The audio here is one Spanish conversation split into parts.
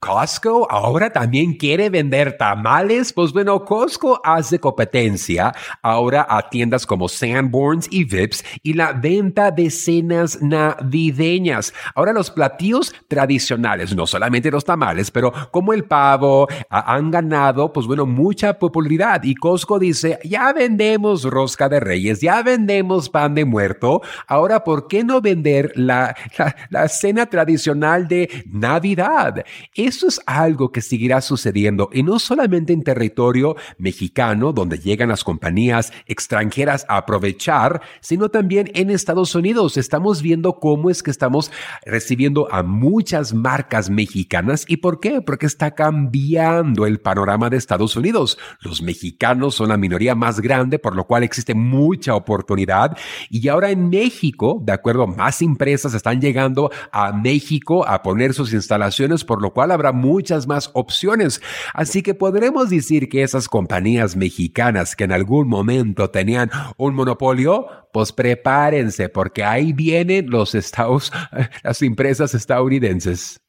Costco ahora también quiere vender tamales. Pues bueno, Costco hace competencia ahora a tiendas como Sanborns y Vips y la venta de cenas navideñas. Ahora los platillos tradicionales, no solamente los tamales, pero como el pavo, han ganado, pues bueno, mucha popularidad. Y Costco dice, ya vendemos rosca de reyes, ya vendemos pan de muerto. Ahora, ¿por qué no vender la, la, cena tradicional de Navidad? Eso es algo que seguirá sucediendo y no solamente en territorio mexicano, donde llegan las compañías extranjeras a aprovechar, sino también en Estados Unidos. Estamos viendo cómo es que estamos recibiendo a muchas marcas mexicanas. ¿Y por qué? Porque está cambiando el panorama de Estados Unidos. Los mexicanos son la minoría más grande, por lo cual existe mucha oportunidad. Y ahora en México, de acuerdo, más empresas están llegando a México a poner sus instalaciones, por lo cual habrá muchas más opciones. Así que podremos decir que esas compañías mexicanas que en algún momento tenían un monopolio, pues prepárense porque ahí vienen los estados, las empresas estadounidenses.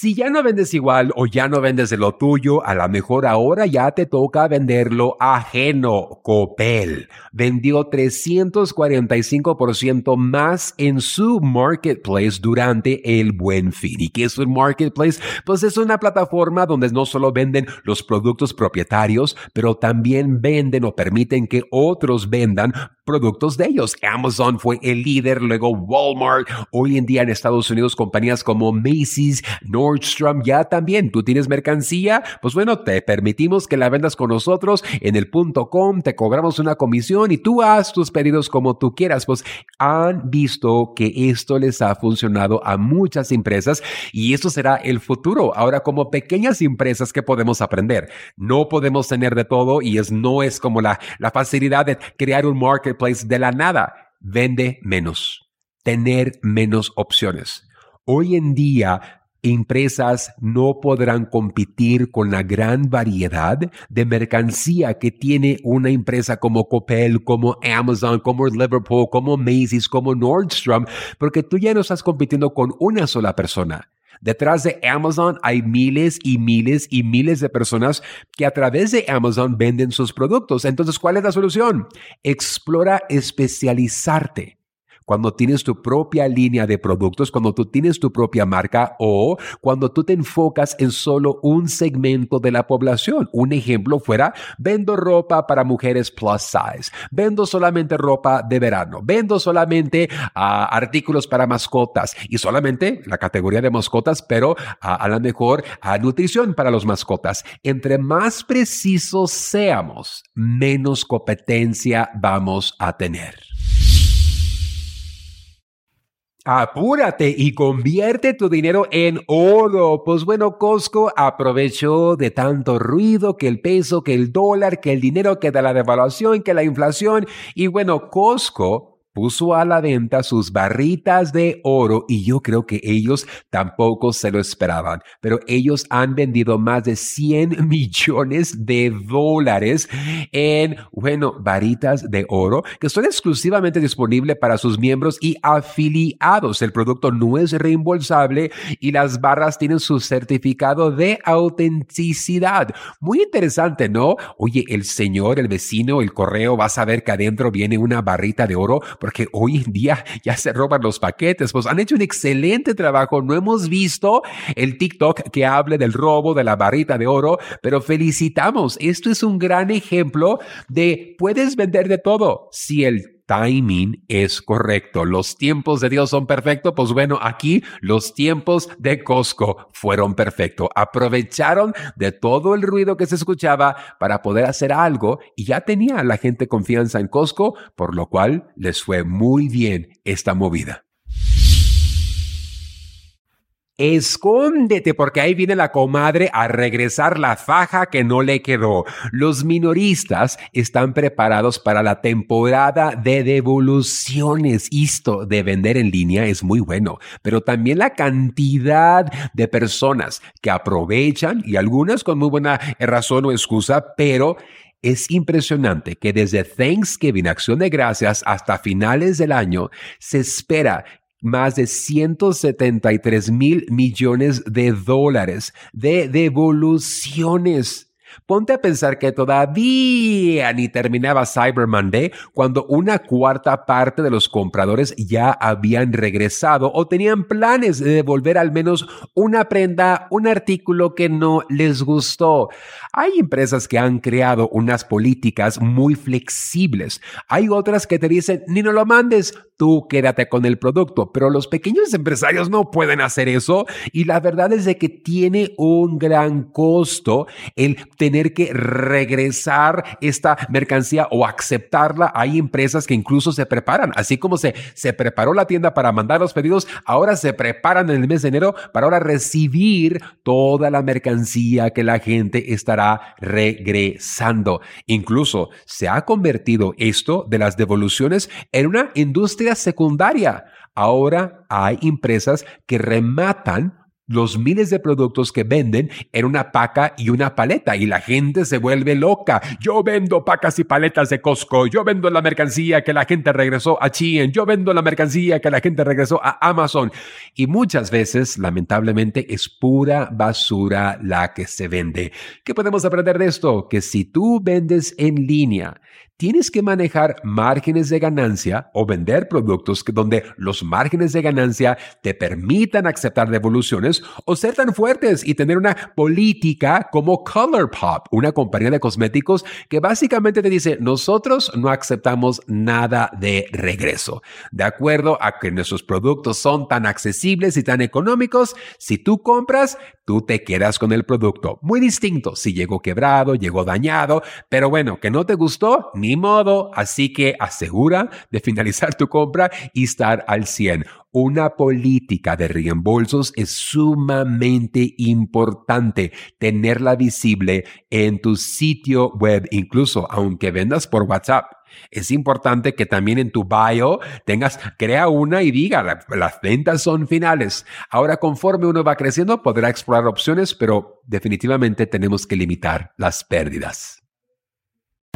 Si ya no vendes igual o ya no vendes de lo tuyo, a lo mejor ahora ya te toca venderlo ajeno. Copel vendió 345% más en su marketplace durante el buen fin. ¿Y qué es un marketplace? Pues es una plataforma donde no solo venden los productos propietarios, pero también venden o permiten que otros vendan productos de ellos. Amazon fue el líder, luego Walmart. Hoy en día en Estados Unidos compañías como Macy's, Nordstrom ya también. Tú tienes mercancía, pues bueno, te permitimos que la vendas con nosotros en el punto com, te cobramos una comisión y tú haz tus pedidos como tú quieras. Pues han visto que esto les ha funcionado a muchas empresas y esto será el futuro. Ahora como pequeñas empresas que podemos aprender, no podemos tener de todo y es no es como la, la facilidad de crear un market de la nada. Vende menos, tener menos opciones. Hoy en día, empresas no podrán competir con la gran variedad de mercancía que tiene una empresa como Coppel, como Amazon, como Liverpool, como Macy's, como Nordstrom, porque tú ya no estás compitiendo con una sola persona Detrás de Amazon hay miles y miles y miles de personas que a través de Amazon venden sus productos. Entonces, ¿cuál es la solución? Explora especializarte cuando tienes tu propia línea de productos, cuando tú tienes tu propia marca o cuando tú te enfocas en solo un segmento de la población. Un ejemplo fuera, vendo ropa para mujeres plus size, vendo solamente ropa de verano, vendo solamente ah, artículos para mascotas y solamente la categoría de mascotas, pero ah, a lo mejor a nutrición para los mascotas. Entre más precisos seamos, menos competencia vamos a tener. Apúrate y convierte tu dinero en oro. Pues bueno, Costco aprovechó de tanto ruido que el peso, que el dólar, que el dinero, que da la devaluación, que la inflación. Y bueno, Costco puso a la venta sus barritas de oro y yo creo que ellos tampoco se lo esperaban, pero ellos han vendido más de 100 millones de dólares en, bueno, varitas de oro que son exclusivamente disponibles para sus miembros y afiliados. El producto no es reembolsable y las barras tienen su certificado de autenticidad. Muy interesante, ¿no? Oye, el señor, el vecino, el correo, vas a ver que adentro viene una barrita de oro porque hoy en día ya se roban los paquetes. Pues han hecho un excelente trabajo. No hemos visto el TikTok que hable del robo de la barrita de oro, pero felicitamos. Esto es un gran ejemplo de puedes vender de todo si el timing es correcto. Los tiempos de Dios son perfectos. Pues bueno, aquí los tiempos de Costco fueron perfectos. Aprovecharon de todo el ruido que se escuchaba para poder hacer algo y ya tenía la gente confianza en Costco, por lo cual les fue muy bien esta movida. Escóndete porque ahí viene la comadre a regresar la faja que no le quedó. Los minoristas están preparados para la temporada de devoluciones. Esto de vender en línea es muy bueno, pero también la cantidad de personas que aprovechan y algunas con muy buena razón o excusa, pero Es impresionante que desde Thanksgiving, Acción de Gracias, hasta finales del año, se espera más de 173 mil millones de dólares de devoluciones Ponte a pensar que todavía ni terminaba Cyber Monday cuando una cuarta parte de los compradores ya habían regresado o tenían planes de devolver al menos una prenda, un artículo que no les gustó. Hay empresas que han creado unas políticas muy flexibles. Hay otras que te dicen, ni no lo mandes, tú quédate con el producto. Pero los pequeños empresarios no pueden hacer eso y la verdad es de que tiene un gran costo el tener que regresar esta mercancía o aceptarla. Hay empresas que incluso se preparan, así como se, se preparó la tienda para mandar los pedidos, ahora se preparan en el mes de enero para ahora recibir toda la mercancía que la gente estará regresando. Incluso se ha convertido esto de las devoluciones en una industria secundaria. Ahora hay empresas que rematan los miles de productos que venden en una paca y una paleta y la gente se vuelve loca. Yo vendo pacas y paletas de Costco, yo vendo la mercancía que la gente regresó a Chien, yo vendo la mercancía que la gente regresó a Amazon y muchas veces, lamentablemente, es pura basura la que se vende. ¿Qué podemos aprender de esto? Que si tú vendes en línea, tienes que manejar márgenes de ganancia o vender productos donde los márgenes de ganancia te permitan aceptar devoluciones o ser tan fuertes y tener una política como ColourPop, una compañía de cosméticos que básicamente te dice, nosotros no aceptamos nada de regreso. De acuerdo a que nuestros productos son tan accesibles y tan económicos, si tú compras, tú te quedas con el producto. Muy distinto si llegó quebrado, llegó dañado, pero bueno, que no te gustó, ni modo, así que asegura de finalizar tu compra y estar al 100. Una política de reembolsos es sumamente importante tenerla visible en tu sitio web, incluso aunque vendas por WhatsApp. Es importante que también en tu bio tengas, crea una y diga, las ventas son finales. Ahora, conforme uno va creciendo, podrá explorar opciones, pero definitivamente tenemos que limitar las pérdidas.